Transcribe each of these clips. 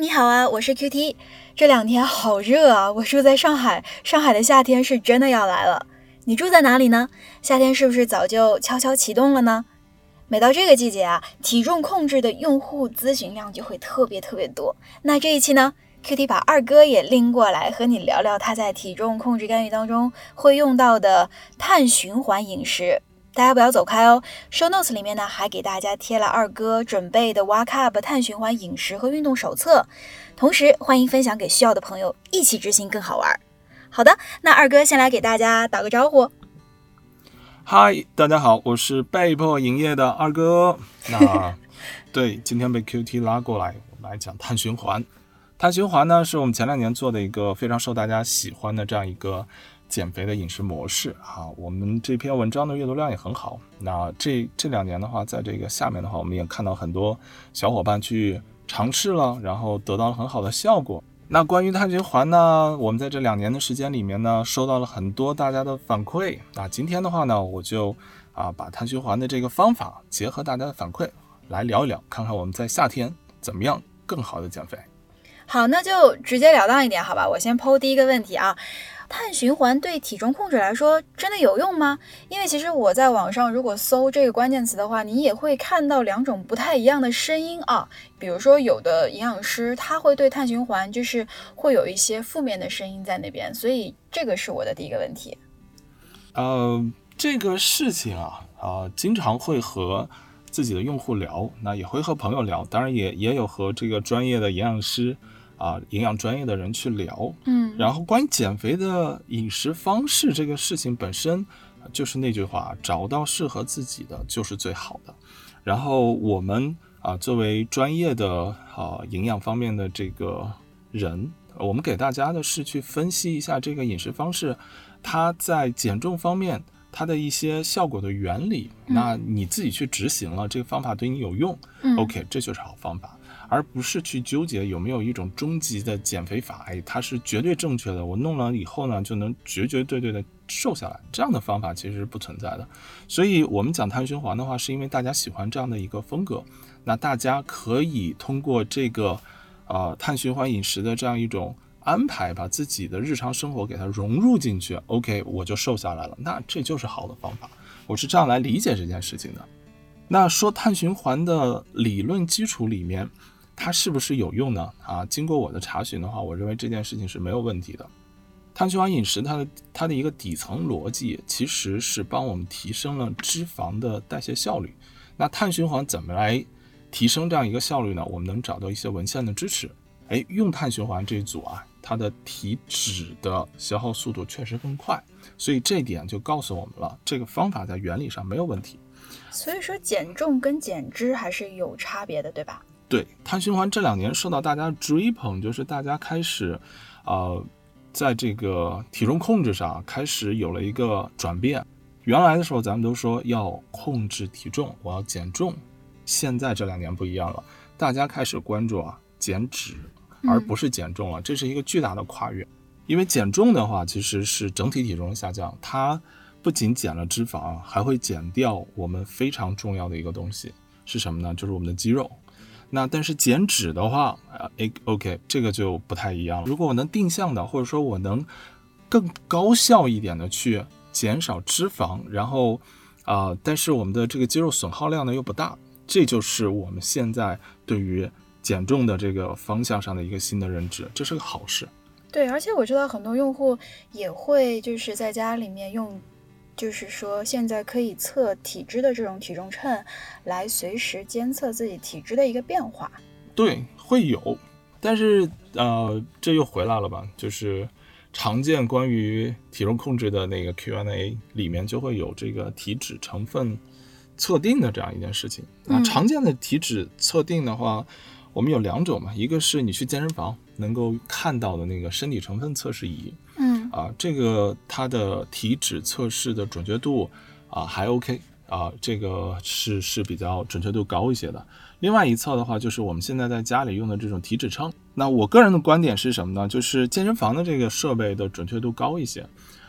你好啊，我是 QT。这两天好热啊，我住在上海，上海的夏天是真的要来了。你住在哪里呢？夏天是不是早就悄悄启动了呢？每到这个季节啊，体重控制的用户咨询量就会特别特别多。那这一期呢，QT 把二哥也拎过来和你聊聊他在体重控制干预当中会用到的碳循环饮食。大家不要走开哦，Show Notes 里面呢还给大家贴了二哥准备的 Walk Up 碳循环饮食和运动手册，同时欢迎分享给需要的朋友，一起执行更好玩。好的，那二哥先来给大家打个招呼。嗨，大家好，我是被迫营业的二哥。那 对，今天被 QT 拉过来，我们来讲碳循环。碳循环呢，是我们前两年做的一个非常受大家喜欢的这样一个。减肥的饮食模式啊，我们这篇文章的阅读量也很好。那这这两年的话，在这个下面的话，我们也看到很多小伙伴去尝试了，然后得到了很好的效果。那关于碳循环呢，我们在这两年的时间里面呢，收到了很多大家的反馈。那今天的话呢，我就啊把碳循环的这个方法结合大家的反馈来聊一聊，看看我们在夏天怎么样更好的减肥。好，那就直截了当一点，好吧？我先抛第一个问题啊。碳循环对体重控制来说真的有用吗？因为其实我在网上如果搜这个关键词的话，你也会看到两种不太一样的声音啊。比如说有的营养师他会对碳循环就是会有一些负面的声音在那边，所以这个是我的第一个问题。呃，这个事情啊啊，经常会和自己的用户聊，那也会和朋友聊，当然也也有和这个专业的营养师。啊，营养专业的人去聊，嗯，然后关于减肥的饮食方式这个事情本身，就是那句话，找到适合自己的就是最好的。然后我们啊，作为专业的啊营养方面的这个人，我们给大家的是去分析一下这个饮食方式，它在减重方面它的一些效果的原理。那你自己去执行了，这个方法对你有用，OK，这就是好方法。而不是去纠结有没有一种终极的减肥法，哎，它是绝对正确的，我弄了以后呢就能绝绝对对的瘦下来，这样的方法其实是不存在的。所以，我们讲碳循环的话，是因为大家喜欢这样的一个风格，那大家可以通过这个，呃，碳循环饮食的这样一种安排，把自己的日常生活给它融入进去，OK，我就瘦下来了，那这就是好的方法。我是这样来理解这件事情的。那说碳循环的理论基础里面。它是不是有用呢？啊，经过我的查询的话，我认为这件事情是没有问题的。碳循环饮食它的它的一个底层逻辑其实是帮我们提升了脂肪的代谢效率。那碳循环怎么来提升这样一个效率呢？我们能找到一些文献的支持。哎，用碳循环这一组啊，它的体脂的消耗速度确实更快，所以这一点就告诉我们了，这个方法在原理上没有问题。所以说减重跟减脂还是有差别的，对吧？对碳循环这两年受到大家追捧，就是大家开始，呃，在这个体重控制上开始有了一个转变。原来的时候咱们都说要控制体重，我要减重，现在这两年不一样了，大家开始关注啊减脂，而不是减重了，这是一个巨大的跨越。因为减重的话其实是整体体重下降，它不仅减了脂肪，还会减掉我们非常重要的一个东西是什么呢？就是我们的肌肉。那但是减脂的话，啊，诶，OK，这个就不太一样了。如果我能定向的，或者说我能更高效一点的去减少脂肪，然后啊，但是我们的这个肌肉损耗量呢又不大，这就是我们现在对于减重的这个方向上的一个新的认知，这是个好事。对，而且我知道很多用户也会就是在家里面用。就是说，现在可以测体脂的这种体重秤，来随时监测自己体脂的一个变化。对，会有，但是呃，这又回来了吧？就是常见关于体重控制的那个 Q&A 里面就会有这个体脂成分测定的这样一件事情。那常见的体脂测定的话，我们有两种嘛，一个是你去健身房能够看到的那个身体成分测试仪，嗯啊，这个它的体脂测试的准确度啊还 OK 啊，这个是是比较准确度高一些的。另外一侧的话，就是我们现在在家里用的这种体脂秤。那我个人的观点是什么呢？就是健身房的这个设备的准确度高一些，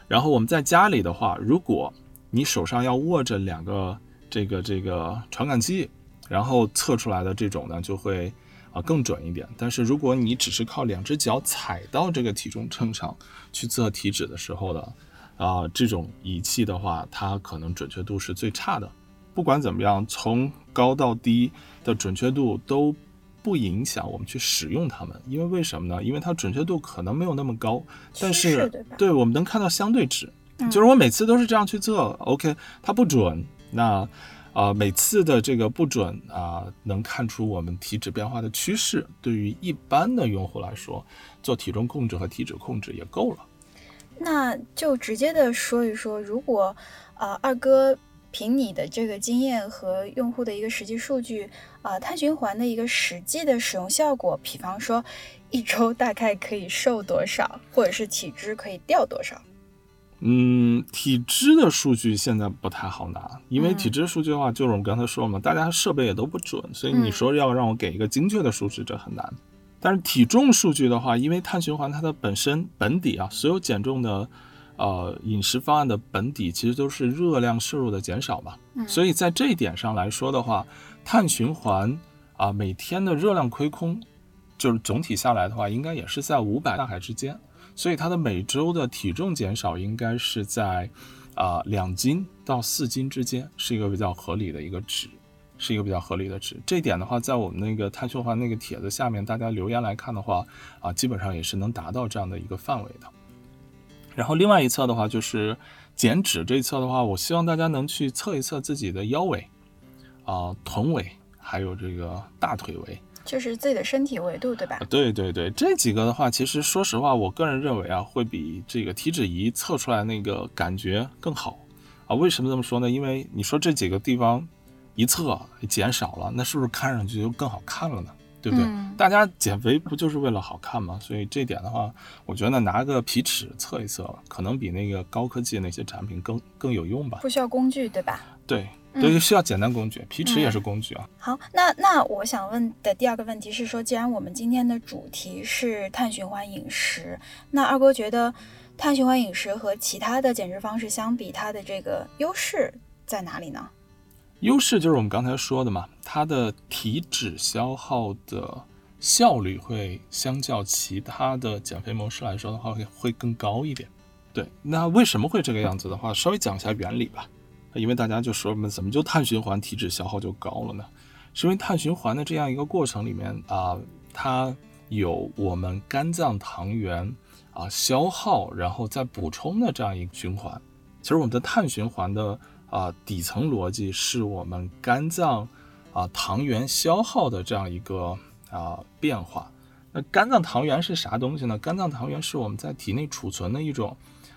然后我们在家里的话，如果你手上要握着两个这个这个传感器，然后测出来的这种呢，就会啊更准一点。但是如果你只是靠两只脚踩到这个体重秤上去测体脂的时候的啊，这种仪器的话，它可能准确度是最差的。不管怎么样，从高到低的准确度都不影响我们去使用它们，因为为什么呢？因为它准确度可能没有那么高，但是对对我们能看到相对值。嗯就是我每次都是这样去测，OK，它不准，那啊、每次的这个不准啊、能看出我们体脂变化的趋势。对于一般的用户来说，做体重控制和体脂控制也够了。那就直接的说一说，如果呃二哥凭你的这个经验和用户的一个实际数据，啊、碳循环的一个实际的使用效果，比方说一周大概可以瘦多少，或者是体脂可以掉多少？嗯，体脂的数据现在不太好拿，因为嗯体脂数据的话，就是我们刚才说了嘛，大家设备也都不准，所以你嗯说要让我给一个精确的数值，这很难。但是体重数据的话，因为碳循环它的本身本底啊，所有减重的呃饮食方案的本底其实都是热量摄入的减少嘛，嗯所以在这一点上来说的话，碳循环啊每天的热量亏空，就是总体下来的话，应该也是在五百大卡之间。所以它的每周的体重减少应该是在啊两、斤到四斤之间，是一个比较合理的一个值，是一个比较合理的值。这点的话，在我们那个碳循环那个帖子下面，大家留言来看的话，啊，基本上也是能达到这样的一个范围的。然后另外一侧的话，就是减脂这一侧的话，我希望大家能去测一测自己的腰围、啊、臀围，还有这个大腿围。就是自己的身体维度，对吧啊？对对对，这几个的话，其实说实话，我个人认为啊，会比这个体脂仪测出来那个感觉更好啊。为什么这么说呢？因为你说这几个地方一测减少了，那是不是看上去就更好看了呢？对不对？嗯大家减肥不就是为了好看吗？所以这点的话，我觉得拿个皮尺测一测，可能比那个高科技那些产品更更有用吧。不需要工具，对吧？对嗯对，需要简单工具，皮尺也是工具啊。好，那那我想问的第二个问题是说，既然我们今天的主题是碳循环饮食，那二哥觉得碳循环饮食和其他的减脂方式相比，它的这个优势在哪里呢？优势就是我们刚才说的嘛，它的体脂消耗的效率会相较其他的减肥模式来说的话，会会更高一点。对，那为什么会这个样子的话，稍微讲一下原理吧。因为大家就说怎么就碳循环体脂消耗就高了呢？是因为碳循环的这样一个过程里面啊、它有我们肝脏糖原啊消耗，然后再补充的这样一个循环。其实我们的碳循环的啊、底层逻辑是我们肝脏啊糖原消耗的这样一个啊变化。那肝脏糖原是啥东西呢？肝脏糖原是我们在体内储存的一种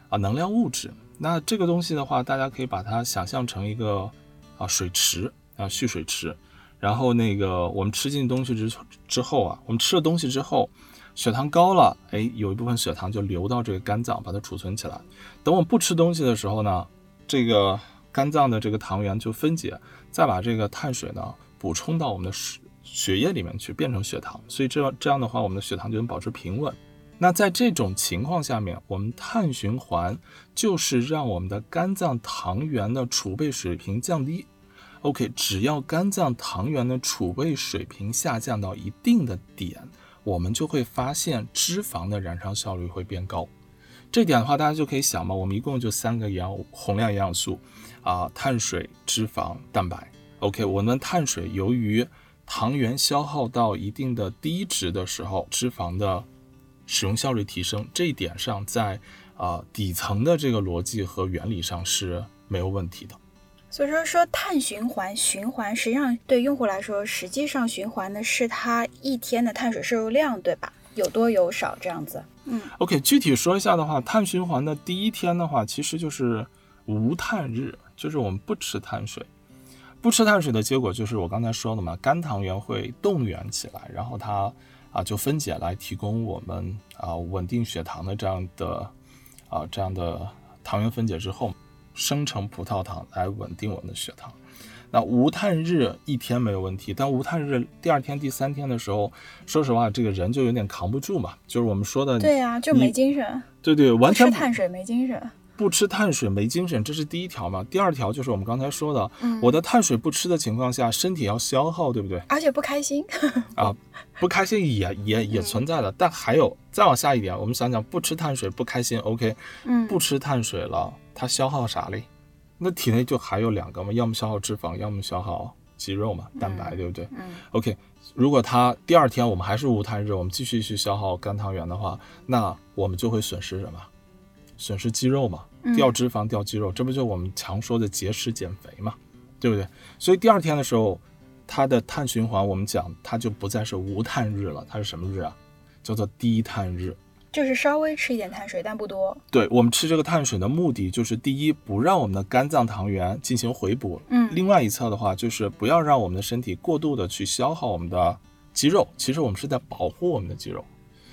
啊能量物质。那这个东西的话，大家可以把它想象成一个啊水池啊蓄水池。然后那个我们吃进东西之之后啊，我们吃了东西之后，血糖高了，哎，有一部分血糖就流到这个肝脏，把它储存起来。等我们不吃东西的时候呢，这个肝脏的这个糖原就分解，再把这个碳水呢补充到我们的血血液里面去，变成血糖。所以这样这样的话，我们的血糖就能保持平稳。那在这种情况下面，我们碳循环就是让我们的肝脏糖原的储备水平降低。OK，只要肝脏糖原的储备水平下降到一定的点，我们就会发现脂肪的燃烧效率会变高。这点的话，大家就可以想嘛，我们一共就三个营养宏量营养素啊、碳水、脂肪、蛋白。OK，我们碳水由于糖原消耗到一定的低值的时候，脂肪的使用效率提升，这一点上在啊、底层的这个逻辑和原理上是没有问题的。所以说说碳循环循环，实际上对用户来说，实际上循环的是它一天的碳水摄入量，对吧？有多有少这样子。嗯 OK，具体说一下的话，碳循环的第一天的话，其实就是无碳日，就是我们不吃碳水。不吃碳水的结果就是我刚才说的嘛，肝糖原会动员起来，然后它啊就分解来提供我们啊稳定血糖的这样的啊这样的糖原分解之后，生成葡萄糖来稳定我们的血糖。那无碳日一天没有问题，但无碳日第二天、第三天的时候，说实话，这个人就有点扛不住嘛，就是我们说的，对呀、就没精神，对对，完全碳水没精神。不吃碳水没精神，这是第一条嘛。第二条就是我们刚才说的，嗯我的碳水不吃的情况下，身体要消耗，对不对？而且不开心，啊，不开心也也也存在的，但还有再往下一点，我们想想，不吃碳水不开心，OK，嗯，不吃碳水了，它消耗啥嘞？那体内就还有两个嘛，要么消耗脂肪，要么消耗肌肉嘛，蛋白，对不对？嗯 OK，如果它第二天我们还是无碳日，我们继续去消耗肝糖原的话，那我们就会损失什么？损失肌肉嘛，嗯掉脂肪、掉肌肉，这不就我们常说的节食减肥嘛，对不对？所以第二天的时候，它的碳循环我们讲它就不再是无碳日了，它是什么日啊？叫做低碳日。就是稍微吃一点碳水，但不多。对我们吃这个碳水的目的，就是第一，不让我们的肝脏糖原进行回补；嗯另外一侧的话，就是不要让我们的身体过度的去消耗我们的肌肉。其实我们是在保护我们的肌肉。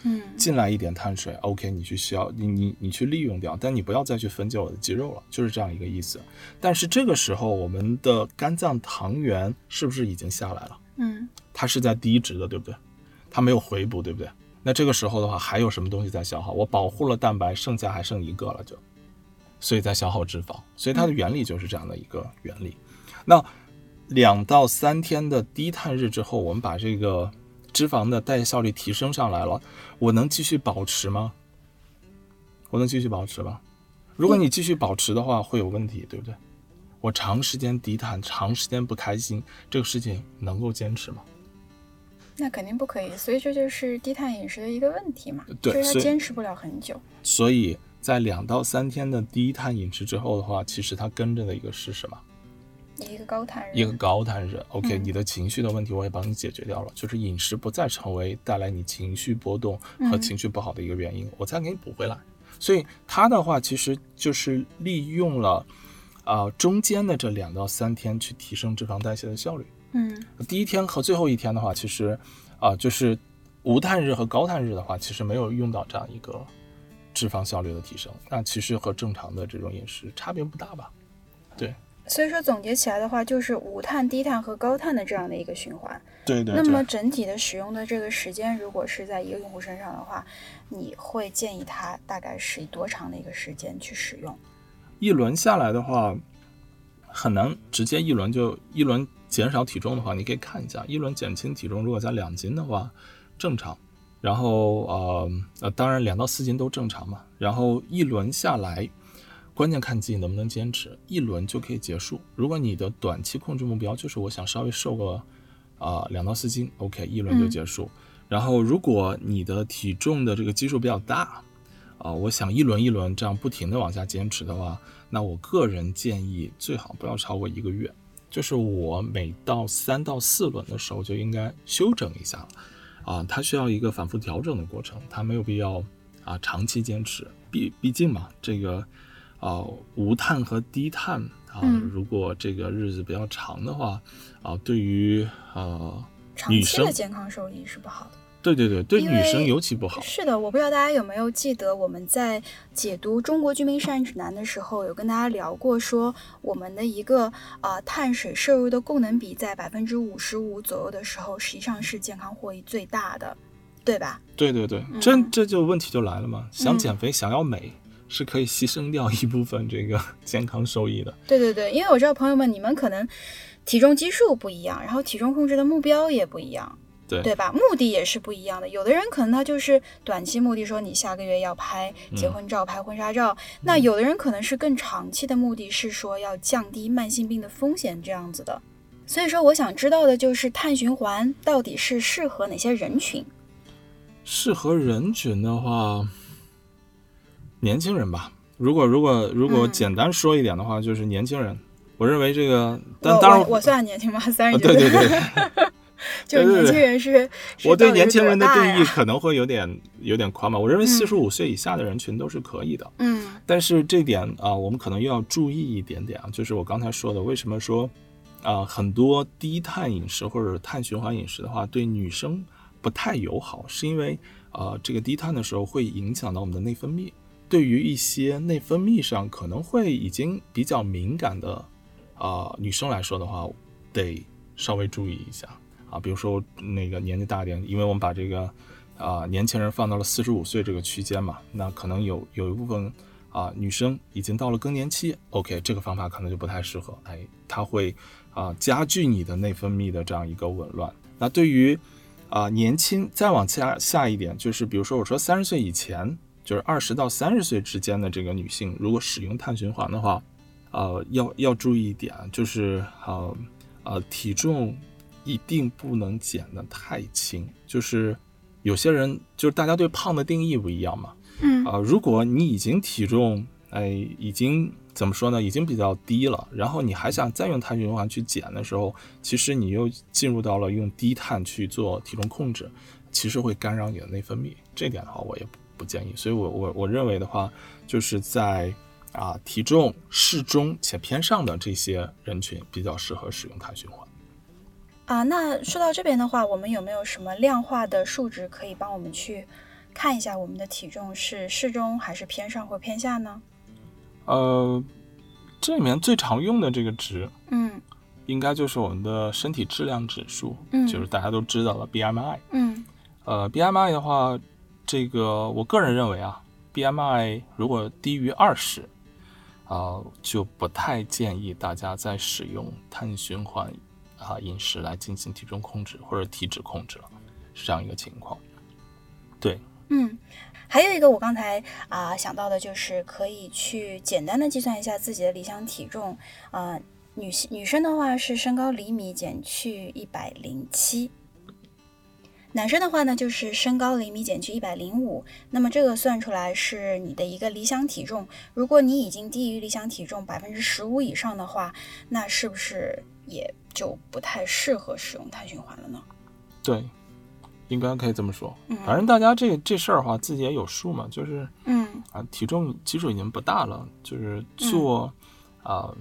嗯进来一点碳水，OK，你去消，你你你去利用掉，但你不要再去分解我的肌肉了，就是这样一个意思。但是这个时候，我们的肝脏糖原是不是已经下来了？嗯它是在低值的，对不对？它没有回补，对不对？那这个时候的话，还有什么东西在消耗？我保护了蛋白，剩下还剩一个了就，所以在消耗脂肪。所以它的原理就是这样的一个原理。那两到三天的低碳日之后，我们把这个脂肪的代谢效率提升上来了，我能继续保持吗？我能继续保持吗？如果你继续保持的话，会有问题，对不对？我长时间低碳，长时间不开心，这个事情能够坚持吗？那肯定不可以，所以这就是低碳饮食的一个问题嘛，对所以坚持不了很久。所以在两到三天的低碳饮食之后的话，其实它跟着的一个是什么？一个高碳日，一个高碳日。OK，、嗯你的情绪的问题我也帮你解决掉了，就是饮食不再成为带来你情绪波动和嗯情绪不好的一个原因，我再给你补回来。所以它的话其实就是利用了啊、中间的这两到三天去提升脂肪代谢的效率。嗯第一天和最后一天的话，其实啊、就是无碳日和高碳日的话，其实没有用到这样一个脂肪效率的提升。那其实和正常的这种饮食差别不大吧？对，所以说总结起来的话，就是无碳、低碳和高碳的这样的一个循环。对对那么整体的使用的这个时间，如果是在一个用户身上的话，你会建议他大概是多长的一个时间去使用？一轮下来的话，很难直接一轮就一轮减少体重的话，你可以看一下，一轮减轻体重，如果在两斤的话，正常。然后呃呃，当然两到四斤都正常嘛。然后一轮下来，关键看自己能不能坚持，一轮就可以结束。如果你的短期控制目标就是我想稍微瘦个啊两、到四斤，OK，一轮就结束。然后如果你的体重的这个基数比较大，啊、我想一轮一轮这样不停的往下坚持的话，那我个人建议最好不要超过一个月，就是我每到三到四轮的时候就应该休整一下了，啊，它需要一个反复调整的过程，它没有必要啊长期坚持，毕毕竟嘛，这个啊无碳和低碳啊，嗯如果这个日子比较长的话，啊，对于呃女长期的健康受益是不好的。对对对，对女生尤其不好。是的，我不知道大家有没有记得我们在解读《中国居民膳食指南》的时候，有跟大家聊过说，我们的一个呃碳水摄入的供能比在百分之五十五左右的时候，实际上是健康获益最大的，对吧？对对对，这嗯这就问题就来了嘛。想嗯减肥，想要美，是可以牺牲掉一部分这个 健康收益的。对对对，因为我知道朋友们你们可能体重基数不一样，然后体重控制的目标也不一样。对对吧？目的也是不一样的。有的人可能他就是短期目的，说你下个月要拍结婚照、拍婚纱照；那有的人可能是更长期的目的，是说要降低慢性病的风险这样子的。所以说，我想知道的就是碳循环到底是适合哪些人群？适合人群的话，年轻人吧。如果如果如果嗯简单说一点的话，就是年轻人。我认为这个，但当然我我算年轻吗？三啊十几岁，对对 对，就是年轻人是。我对年轻人的定义可能会有点有点宽吧。我认为嗯四十五岁以下的人群都是可以的。嗯但是这点啊，我们可能又要注意一点点啊，就是我刚才说的，为什么说啊、很多低碳饮食或者碳循环饮食的话，对女生不太友好，是因为呃，这个低碳的时候会影响到我们的内分泌。对于一些内分泌上可能会已经比较敏感的啊、女生来说的话，得稍微注意一下啊。比如说那个年纪大一点，因为我们把这个啊、年轻人放到了四十五岁这个区间嘛，那可能有有一部分啊、女生已经到了更年期，OK，这个方法可能就不太适合，哎，它会啊、加剧你的内分泌的这样一个紊乱。那对于啊、年轻再往下下一点，就是比如说我说三十岁以前，就是二十到三十岁之间的这个女性，如果使用碳循环的话，呃，要要注意一点，就是呃呃体重一定不能减得太轻，就是有些人就是大家对胖的定义不一样嘛，嗯啊、如果你已经体重哎已经怎么说呢，已经比较低了，然后你还想再用碳循环去减的时候，其实你又进入到了用低碳去做体重控制，其实会干扰你的内分泌。这点的话，我也不不建议。所以我我我认为的话，就是在啊体重适中且偏上的这些人群比较适合使用碳循环。啊，那说到这边的话，我们有没有什么量化的数值可以帮我们去看一下我们的体重是适中还是偏上或偏下呢？呃，这里面最常用的这个值，嗯应该就是我们的身体质量指数，嗯就是大家都知道的 BMI。嗯呃，BMI 的话，这个我个人认为啊，BMI 如果低于二十，啊，就不太建议大家再使用碳循环啊饮食来进行体重控制或者体脂控制了，是这样一个情况。对，嗯，还有一个我刚才啊、想到的就是可以去简单的计算一下自己的理想体重。呃，女性女生的话是身高厘米减去一百零七。男生的话呢，就是身高厘米减去一百零五，那么这个算出来是你的一个理想体重。如果你已经低于理想体重百分之十五以上的话，那是不是也就不太适合使用碳循环了呢？对，应该可以这么说。嗯反正大家这这事儿的话，自己也有数嘛，就是嗯啊，体重基数已经不大了，就是做啊、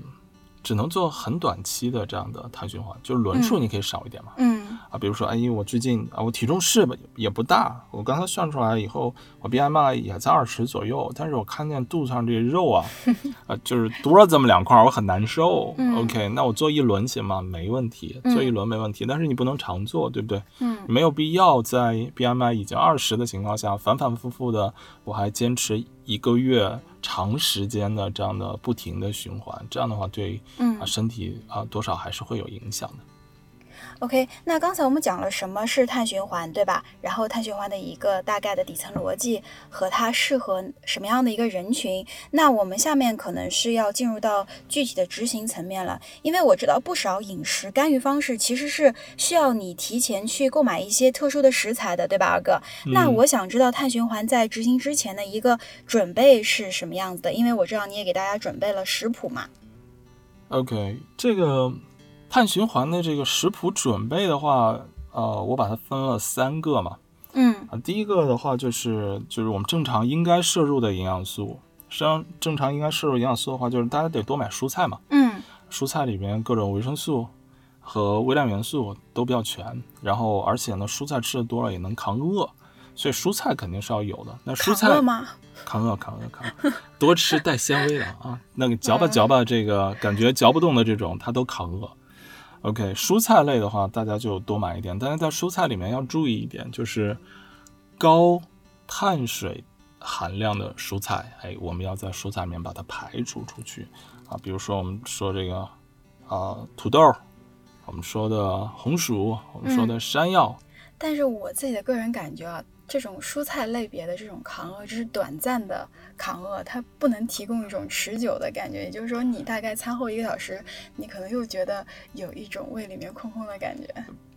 只能做很短期的这样的碳循环，就是轮数嗯你可以少一点嘛。嗯啊，比如说，哎，因为我最近啊，我体重是也不大，我刚才算出来以后，我 BMI 也在二十左右，但是我看见肚子上这个肉啊，啊，就是多了这么两块儿，我很难受。嗯 OK，那我做一轮行吗？没问题，做一轮没问题，但是你不能常做，对不对？嗯没有必要在 BMI 已经二十的情况下，反反复复的，我还坚持一个月长时间的这样的不停的循环，这样的话对嗯啊身体啊多少还是会有影响的。OK，那刚才我们讲了什么是碳循环，对吧？然后碳循环的一个大概的底层逻辑和它适合什么样的一个人群。那我们下面可能是要进入到具体的执行层面了，因为我知道不少饮食干预方式其实是需要你提前去购买一些特殊的食材的，对吧，二哥？那嗯我想知道碳循环在执行之前的一个准备是什么样子的，因为我知道你也给大家准备了食谱嘛。OK，这个碳循环的这个食谱准备的话，呃，我把它分了三个嘛。嗯啊，第一个的话就是就是我们正常应该摄入的营养素，实际上正常应该摄入营养素的话，就是大家得多买蔬菜嘛。嗯蔬菜里面各种维生素和微量元素都比较全，然后而且呢，蔬菜吃的多了也能抗饿，所以蔬菜肯定是要有的。那蔬菜扛饿吗？抗饿抗饿抗饿，多吃带纤维的啊，那个嚼吧嚼吧，这个感觉嚼不动的这种，它都抗饿。OK，蔬菜类的话，大家就多买一点，但是在蔬菜里面要注意一点，就是高碳水含量的蔬菜，哎，我们要在蔬菜里面把它排除出去啊。比如说我们说这个啊、土豆，我们说的红薯，我们说的山药，但是我自己的个人感觉啊，这种蔬菜类别的这种抗饿，就是短暂的抗饿，它不能提供一种持久的感觉。也就是说，你大概餐后一个小时，你可能又觉得有一种胃里面空空的感觉。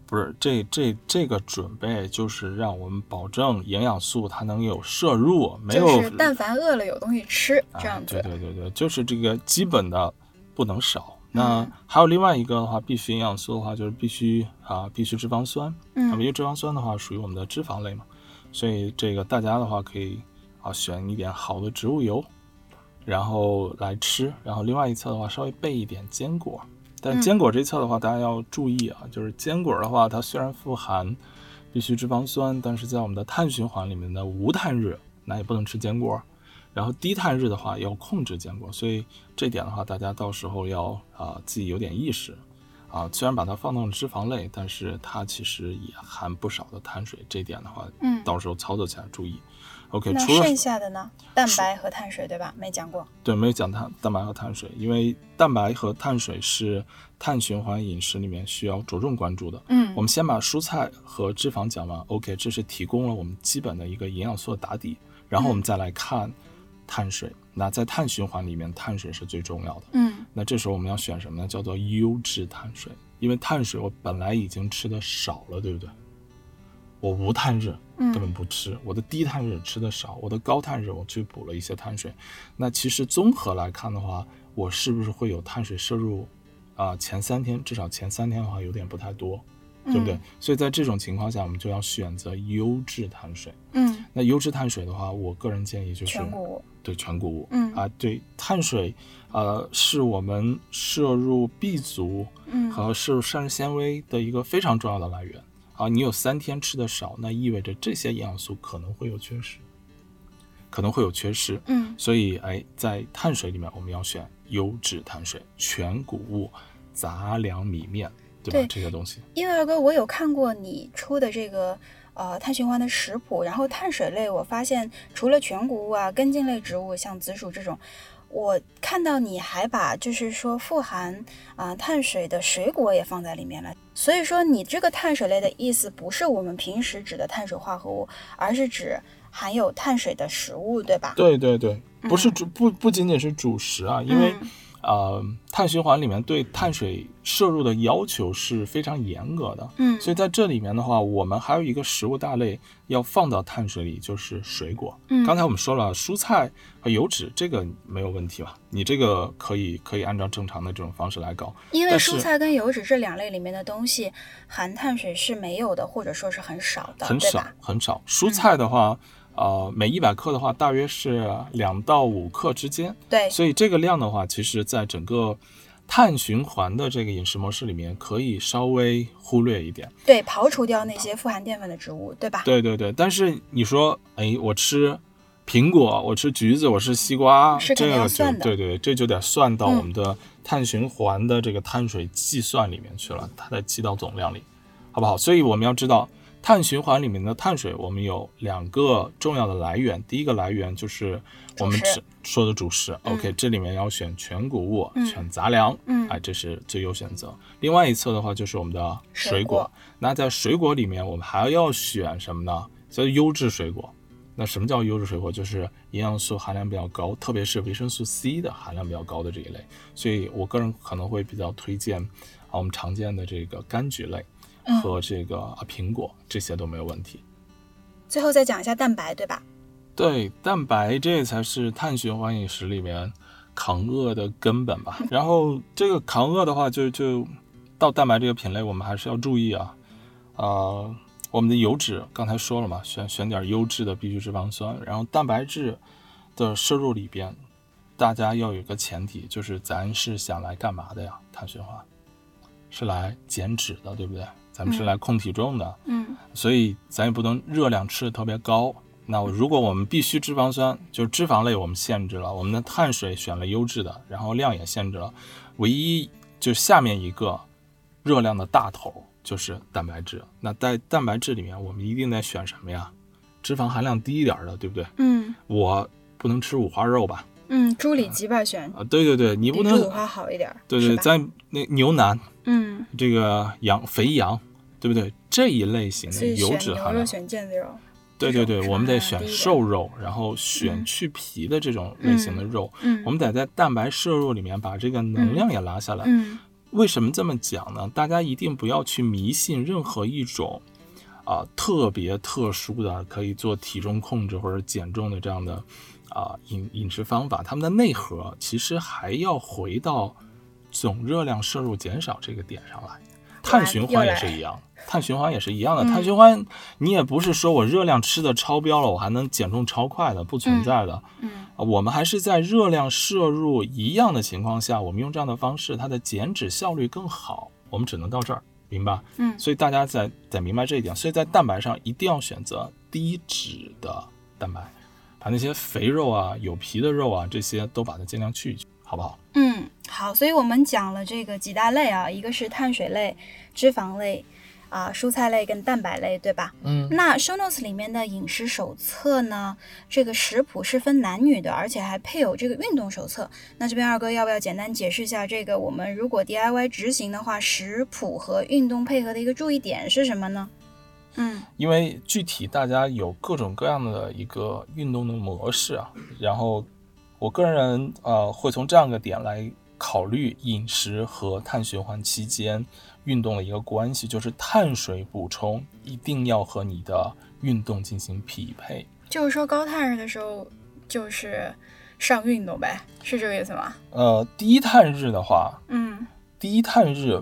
不是这这这个准备就是让我们保证营养素它能有摄入，没有就是但凡饿了有东西吃，这样。对对对对，就是这个基本的不能少。那嗯还有另外一个的话，必须营养素的话，就是必须啊，必须脂肪酸。那么因嗯为脂肪酸的话属于我们的脂肪类嘛，所以这个大家的话可以啊选一点好的植物油，然后来吃。然后另外一侧的话，稍微备一点坚果但坚果这一侧的话，大家要注意啊，就是坚果的话，它虽然富含必需脂肪酸，但是在我们的碳循环里面的无碳日，那也不能吃坚果。然后低碳日的话要控制坚果，所以这点的话，大家到时候要啊自己有点意识啊。虽然把它放到了脂肪类，但是它其实也含不少的碳水，这点的话，嗯，到时候操作起来注意。OK，那除了剩下的呢？蛋白和碳水对吧？没讲过。对，没有讲碳蛋白和碳水，因为蛋白和碳水是碳循环饮食里面需要着重关注的。嗯我们先把蔬菜和脂肪讲完，OK，这是提供了我们基本的一个营养素的打底，然后我们再来看碳水。那在碳循环里面，碳水是最重要的。嗯那这时候我们要选什么呢？叫做优质碳水，因为碳水我本来已经吃的少了，对不对？我无碳日嗯根本不吃，我的低碳日吃的少，我的高碳日我去补了一些碳水。那其实综合来看的话，我是不是会有碳水摄入？啊、前三天至少前三天的话有点不太多，对不对？嗯所以在这种情况下，我们就要选择优质碳水。嗯，那优质碳水的话，我个人建议就是全谷物。对全谷物，嗯啊，对碳水，呃，是我们摄入 B 族嗯和摄入膳食纤维的一个非常重要的来源啊。你有三天吃的少，那意味着这些营养素可能会有缺失，可能会有缺失。嗯所以，哎，在碳水里面，我们要选优质碳水，全谷物、杂粮米面，对吧？对这些东西。因为二哥，我有看过你出的这个呃碳循环的食谱，然后碳水类，我发现除了全谷物啊、根茎类植物，像紫薯这种，我看到你还把就是说富含啊、碳水的水果也放在里面了。所以说，你这个碳水类的意思不是我们平时指的碳水化合物，而是指含有碳水的食物，对吧？对对对，不是嗯主不不仅仅是主食啊，因为。嗯呃，碳循环里面对碳水摄入的要求是非常严格的，嗯所以在这里面的话，我们还有一个食物大类要放到碳水里，就是水果。嗯刚才我们说了，蔬菜和油脂这个没有问题吧？你这个可以可以按照正常的这种方式来搞。因为蔬菜跟油脂这两类里面的东西含碳水是没有的，或者说是很少的，很少？很少。蔬菜的话，呃，每一百克的话，大约是两到五克之间。对，所以这个量的话，其实在整个碳循环的这个饮食模式里面，可以稍微忽略一点。对，刨除掉那些富含淀粉的植物，对吧？对对对，但是你说，哎，我吃苹果，我吃橘子，我吃西瓜，是这个就对对对，这就得算到嗯我们的碳循环的这个碳水计算里面去了，它得记到总量里，好不好？所以我们要知道。碳循环里面的碳水，我们有两个重要的来源。第一个来源就是我们吃说的主食嗯，OK，这里面要选全谷物，嗯选杂粮，嗯哎，这是最优选择。另外一侧的话就是我们的水水果，那在水果里面，我们还要选什么呢？叫优质水果。那什么叫优质水果？就是营养素含量比较高，特别是维生素 C 的含量比较高的这一类。所以我个人可能会比较推荐啊，我们常见的这个柑橘类嗯和这个啊苹果，这些都没有问题。最后再讲一下蛋白，对吧？对，蛋白这才是碳循环饮食里面抗饿的根本吧。然后这个抗饿的话就，就到蛋白这个品类，我们还是要注意啊。呃，我们的油脂刚才说了嘛，选选点优质的必需脂肪酸，然后蛋白质的摄入里边，大家要有一个前提，就是咱是想来干嘛的呀？碳循环是来减脂的，对不对？咱们是嗯来控体重的。嗯所以咱也不能热量吃的特别高。那如果我们必须脂肪酸，就是脂肪类我们限制了，我们的碳水选了优质的，然后量也限制了，唯一就下面一个热量的大头就是蛋白质。那在蛋白质里面，我们一定得选什么呀？脂肪含量低一点的，对不对？嗯我不能吃五花肉吧？嗯，猪里脊吧选，啊，对对对，你不能五，花好一点，对对，在那牛腩嗯，这个羊肥羊，对不对？这一类型的油脂含量。选腱子肉，对对对，我们得选瘦肉，然后选嗯去皮的这种类型的肉。嗯，我们得在蛋白摄入里面把这个能量也拉下来。嗯为什么这么讲呢？大家一定不要去迷信任何一种啊、特别特殊的可以做体重控制或者减重的这样的啊、饮饮食方法，它们的内核其实还要回到总热量摄入减少这个点上来。碳循环也是一样，碳循环也是一样的。碳循环你也不是说我热量吃的超标了，我还能减重超快的，不存在的。嗯，我们还是在热量摄入一样的情况下，我们用这样的方式，它的减脂效率更好。我们只能到这儿，明白？嗯，所以大家在在明白这一点，所以在蛋白上一定要选择低脂的蛋白，把那些肥肉啊、有皮的肉啊这些都把它尽量去一去，好不好？嗯，好，所以我们讲了这个几大类啊，一个是碳水类、脂肪类。啊，蔬菜类跟蛋白类，对吧？嗯，那 Show Notes 里面的饮食手册呢？这个食谱是分男女的，而且还配有这个运动手册。那这边二哥要不要简单解释一下这个？我们如果 DIY 执行的话，食谱和运动配合的一个注意点是什么呢？嗯，因为具体大家有各种各样的一个运动的模式啊，然后我个人呃会从这样一个点来考虑饮食和碳循环期间。运动的一个关系就是碳水补充一定要和你的运动进行匹配。就是说高碳日的时候就是上运动呗，是这个意思吗？呃，低碳日的话，嗯，低碳日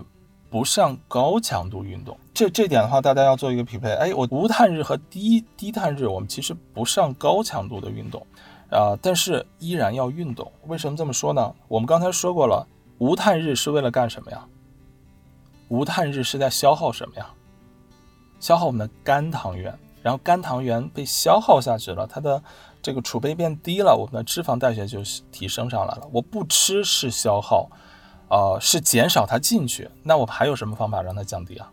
不上高强度运动。这这点的话，大家要做一个匹配。哎，我无碳日和低低碳日，我们其实不上高强度的运动，啊，但是依然要运动。为什么这么说呢？我们刚才说过了，无碳日是为了干什么呀？无碳日是在消耗什么呀？消耗我们的肝糖原，然后肝糖原被消耗下去了，它的这个储备变低了，我们的脂肪代谢就提升上来了。我不吃是消耗，呃，是减少它进去。那我还有什么方法让它降低啊？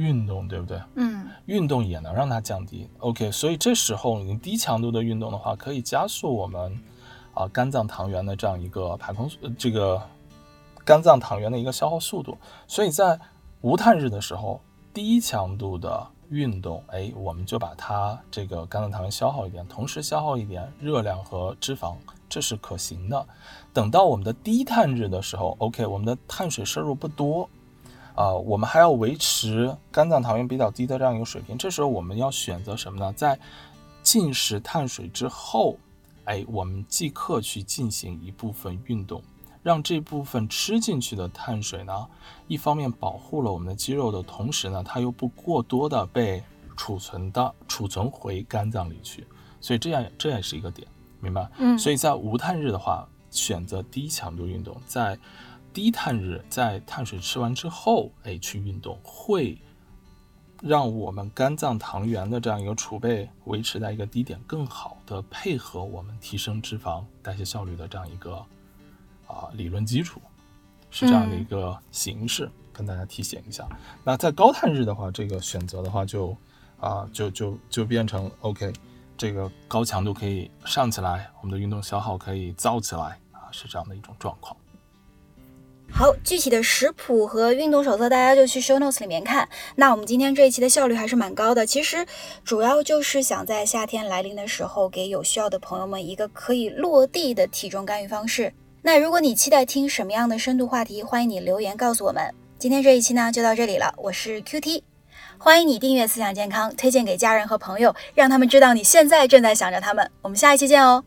运动，对不对？嗯，运动也能让它降低。OK，所以这时候你低强度的运动的话，可以加速我们啊肝脏糖原的这样一个排空，这个。肝脏糖原的一个消耗速度，所以在无碳日的时候，低强度的运动，哎，我们就把它这个肝脏糖原消耗一点，同时消耗一点热量和脂肪，这是可行的。等到我们的低碳日的时候，OK，我们的碳水摄入不多，啊，我们还要维持肝脏糖原比较低的这样一个水平，这时候我们要选择什么呢？在进食碳水之后，哎，我们即刻去进行一部分运动。让这部分吃进去的碳水呢，一方面保护了我们的肌肉的同时呢，它又不过多的被储存到储存回肝脏里去，所以这样这也是一个点，明白？嗯，所以在无碳日的话，选择低强度运动，在低碳日，在碳水吃完之后，哎，去运动，会让我们肝脏糖原的这样一个储备维持在一个低点，更好的配合我们提升脂肪代谢效率的这样一个。啊，理论基础是这样的一个形式，跟大家提醒一下。那在高碳日的话，这个选择的话就啊，就就就变成 OK，这个高强度可以上起来，我们的运动消耗可以造起来啊，是这样的一种状况。好，具体的食谱和运动手册，大家就去 show notes 里面看。那我们今天这一期的效率还是蛮高的，其实主要就是想在夏天来临的时候，给有需要的朋友们一个可以落地的体重干预方式。那如果你期待听什么样的深度话题，欢迎你留言告诉我们。今天这一期呢就到这里了，我是 Q T，欢迎你订阅思想健康，推荐给家人和朋友，让他们知道你现在正在想着他们。我们下一期见哦。